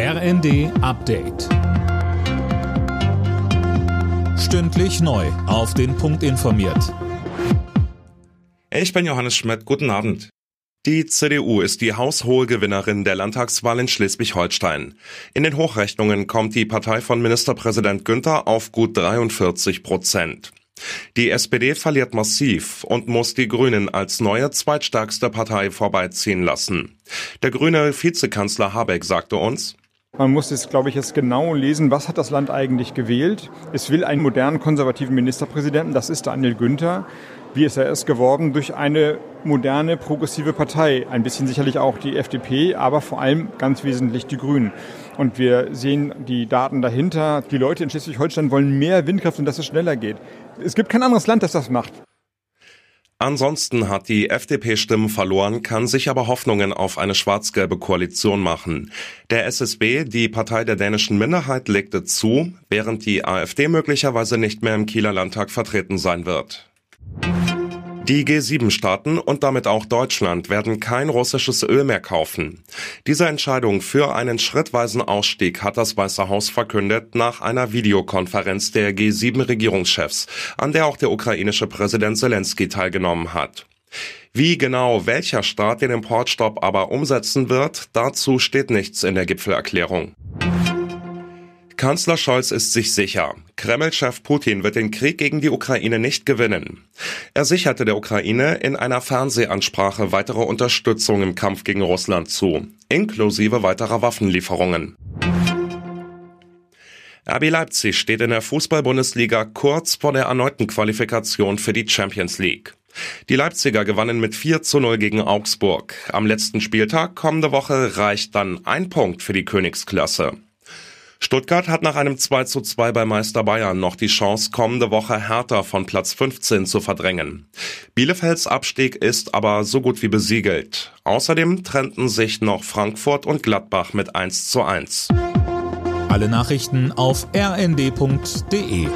RND Update. Stündlich neu. Auf den Punkt informiert. Ich bin Johannes Schmidt. Guten Abend. Die CDU ist die haushohe Gewinnerin der Landtagswahl in Schleswig-Holstein. In den Hochrechnungen kommt die Partei von Ministerpräsident Günther auf gut 43 Prozent. Die SPD verliert massiv und muss die Grünen als neue zweitstärkste Partei vorbeiziehen lassen. Der grüne Vizekanzler Habeck sagte uns, man muss jetzt, glaube ich, jetzt genau lesen, was hat das Land eigentlich gewählt. Es will einen modernen konservativen Ministerpräsidenten, das ist Daniel Günther. Wie ist er erst geworden? Durch eine moderne, progressive Partei. Ein bisschen sicherlich auch die FDP, aber vor allem ganz wesentlich die Grünen. Und wir sehen die Daten dahinter. Die Leute in Schleswig-Holstein wollen mehr Windkraft und dass es schneller geht. Es gibt kein anderes Land, das das macht. Ansonsten hat die FDP Stimmen verloren, kann sich aber Hoffnungen auf eine schwarz-gelbe Koalition machen. Der SSB, die Partei der dänischen Minderheit, legte zu, während die AfD möglicherweise nicht mehr im Kieler Landtag vertreten sein wird. Die G7-Staaten und damit auch Deutschland werden kein russisches Öl mehr kaufen. Diese Entscheidung für einen schrittweisen Ausstieg hat das Weiße Haus verkündet nach einer Videokonferenz der G7-Regierungschefs, an der auch der ukrainische Präsident Zelensky teilgenommen hat. Wie genau welcher Staat den Importstopp aber umsetzen wird, dazu steht nichts in der Gipfelerklärung. Kanzler Scholz ist sich sicher, Kreml-Chef Putin wird den Krieg gegen die Ukraine nicht gewinnen. Er sicherte der Ukraine in einer Fernsehansprache weitere Unterstützung im Kampf gegen Russland zu, inklusive weiterer Waffenlieferungen. RB Leipzig steht in der Fußball-Bundesliga kurz vor der erneuten Qualifikation für die Champions League. Die Leipziger gewannen mit 4 zu 0 gegen Augsburg. Am letzten Spieltag kommende Woche reicht dann ein Punkt für die Königsklasse. Stuttgart hat nach einem 2 zu 2 bei Meister Bayern noch die Chance, kommende Woche Hertha von Platz 15 zu verdrängen. Bielefelds Abstieg ist aber so gut wie besiegelt. Außerdem trennten sich noch Frankfurt und Gladbach mit 1 zu 1. Alle Nachrichten auf rnd.de